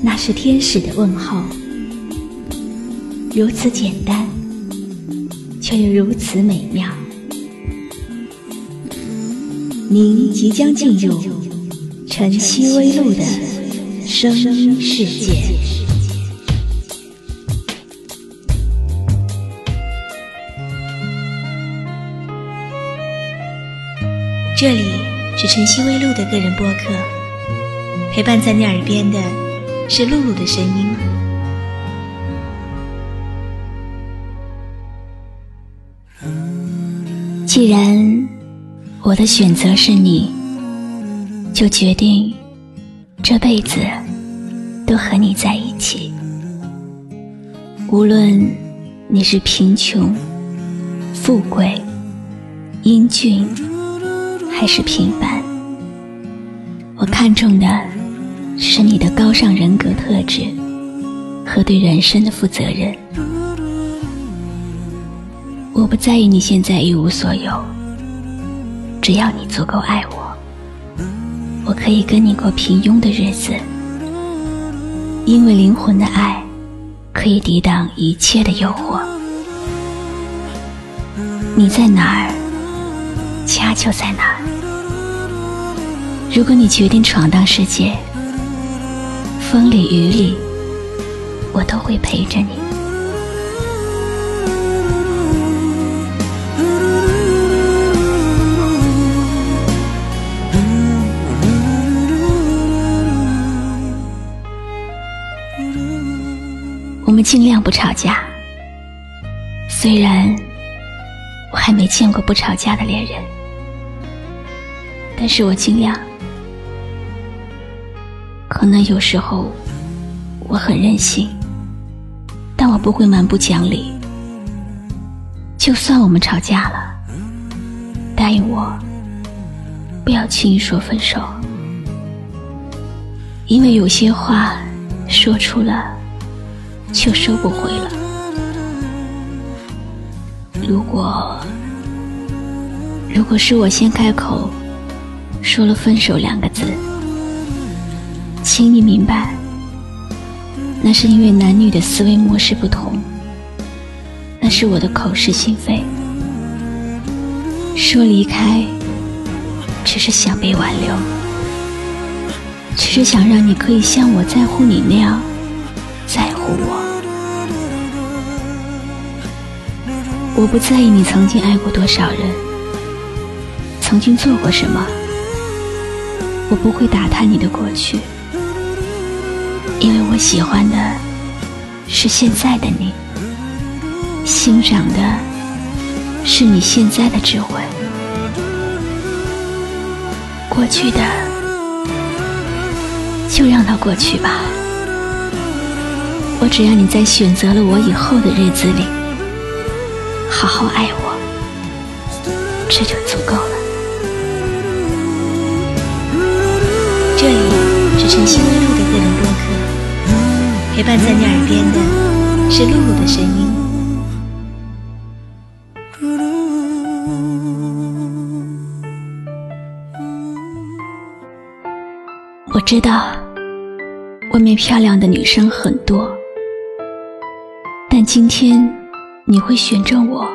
那是天使的问候，如此简单，却又如此美妙。您即将进入晨曦微露的声音世界。这里是晨曦微露的个人播客，陪伴在你耳边的是露露的声音。既然我的选择是你，就决定这辈子都和你在一起。无论你是贫穷、富贵、英俊，还是平凡，我看中的是你的高尚人格特质和对人生的负责任。我不在意你现在一无所有。只要你足够爱我，我可以跟你过平庸的日子，因为灵魂的爱可以抵挡一切的诱惑。你在哪儿，家就在哪儿。如果你决定闯荡世界，风里雨里，我都会陪着你。我们尽量不吵架，虽然我还没见过不吵架的恋人，但是我尽量。可能有时候我很任性，但我不会蛮不讲理。就算我们吵架了，答应我不要轻易说分手，因为有些话说出了。就收不回了。如果，如果是我先开口说了分手两个字，请你明白，那是因为男女的思维模式不同，那是我的口是心非。说离开，只是想被挽留，只是想让你可以像我在乎你那样。在乎我，我不在意你曾经爱过多少人，曾经做过什么，我不会打探你的过去，因为我喜欢的是现在的你，欣赏的是你现在的智慧，过去的就让它过去吧。我只要你在选择了我以后的日子里，好好爱我，这就足够了。这里是晨曦微露的个人播客，陪伴在你耳边的是露露的声音。我知道，外面漂亮的女生很多。但今天你会选中我，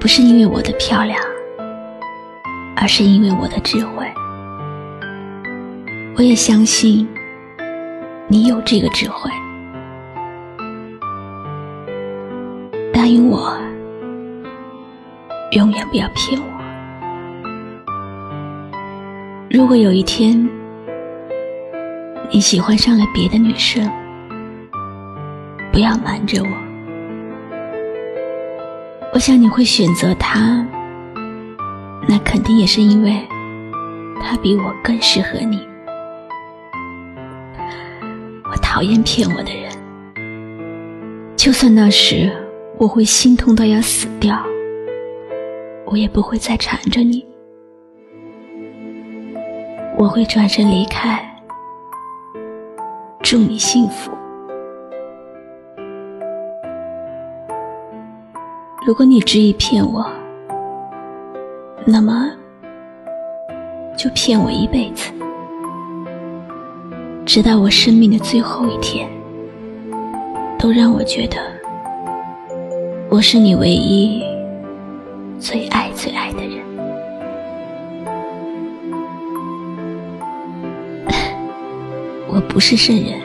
不是因为我的漂亮，而是因为我的智慧。我也相信你有这个智慧。答应我，永远不要骗我。如果有一天你喜欢上了别的女生，不要瞒着我，我想你会选择他，那肯定也是因为他比我更适合你。讨厌骗我的人，就算那时我会心痛到要死掉，我也不会再缠着你。我会转身离开，祝你幸福。如果你执意骗我，那么就骗我一辈子，直到我生命的最后一天，都让我觉得我是你唯一最爱最爱的人。我不是圣人，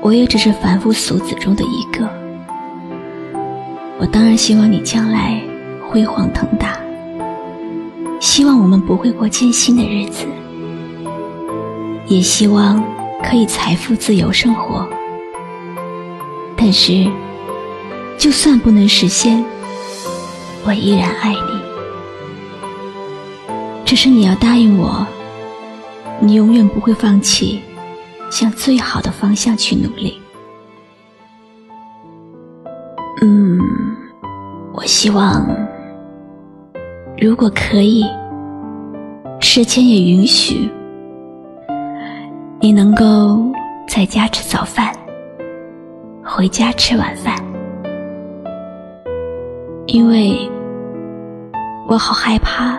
我也只是凡夫俗子中的一个。我当然希望你将来辉煌腾达，希望我们不会过艰辛的日子，也希望可以财富自由生活。但是，就算不能实现，我依然爱你。只是你要答应我。你永远不会放弃，向最好的方向去努力。嗯，我希望，如果可以，时间也允许，你能够在家吃早饭，回家吃晚饭，因为我好害怕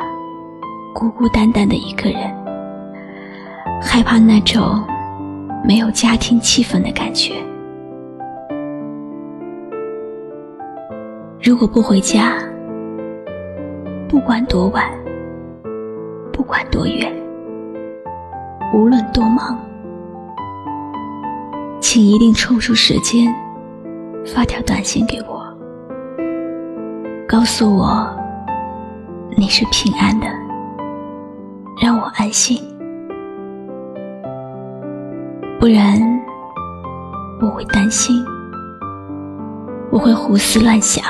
孤孤单单的一个人。害怕那种没有家庭气氛的感觉。如果不回家，不管多晚，不管多远，无论多忙，请一定抽出时间发条短信给我，告诉我你是平安的，让我安心。不然，我会担心，我会胡思乱想。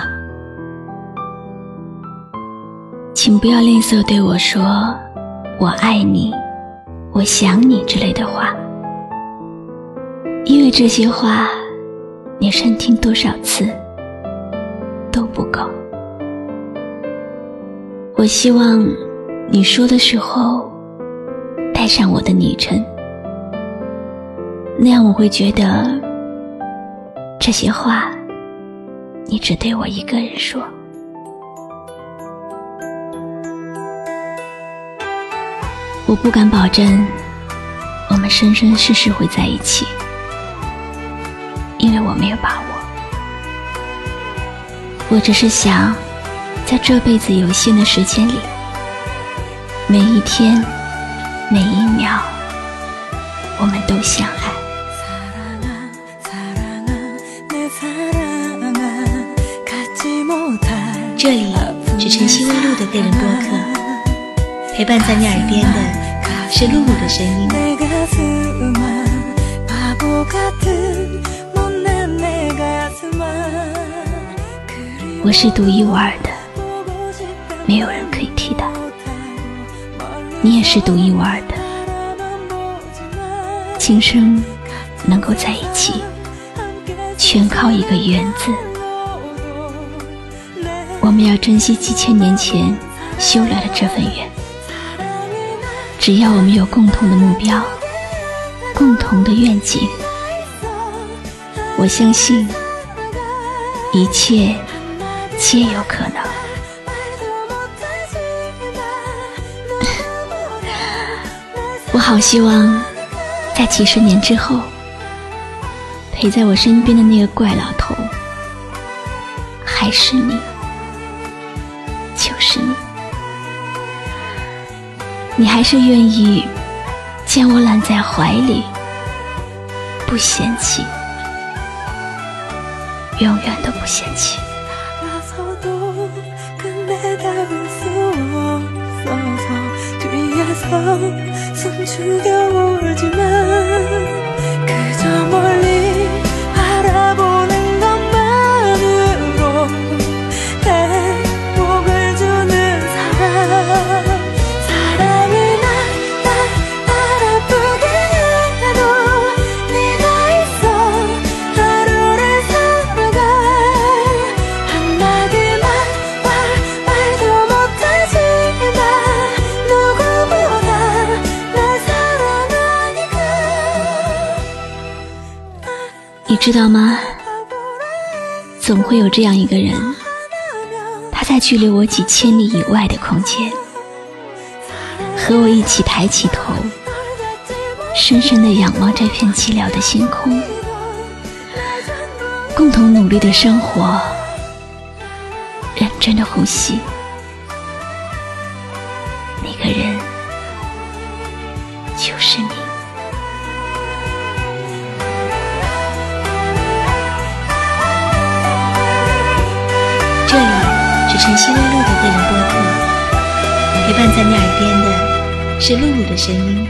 请不要吝啬对我说“我爱你”“我想你”之类的话，因为这些话，你深听多少次都不够。我希望你说的时候，带上我的昵称。那样我会觉得，这些话，你只对我一个人说。我不敢保证，我们生生世世会在一起，因为我没有把握。我只是想，在这辈子有限的时间里，每一天，每一秒，我们都相爱。这里是晨曦微露的个人播客，陪伴在你耳边的是露露的声音。我是独一无二的，没有人可以替代。你也是独一无二的，今生能够在一起，全靠一个缘字。我们要珍惜几千年前修来的这份缘。只要我们有共同的目标、共同的愿景，我相信一切皆有可能。我好希望在几十年之后，陪在我身边的那个怪老头还是你。就是你，你还是愿意将我揽在怀里，不嫌弃，永远都不嫌弃。 참을 수 없어서 뒤에서 숨죽여 울지만 知道吗？总会有这样一个人，他在距离我几千里以外的空间，和我一起抬起头，深深的仰望这片寂寥的星空，共同努力的生活，认真的呼吸。那个人晨曦微露的个人播客，陪伴在你耳边的是露露的声音。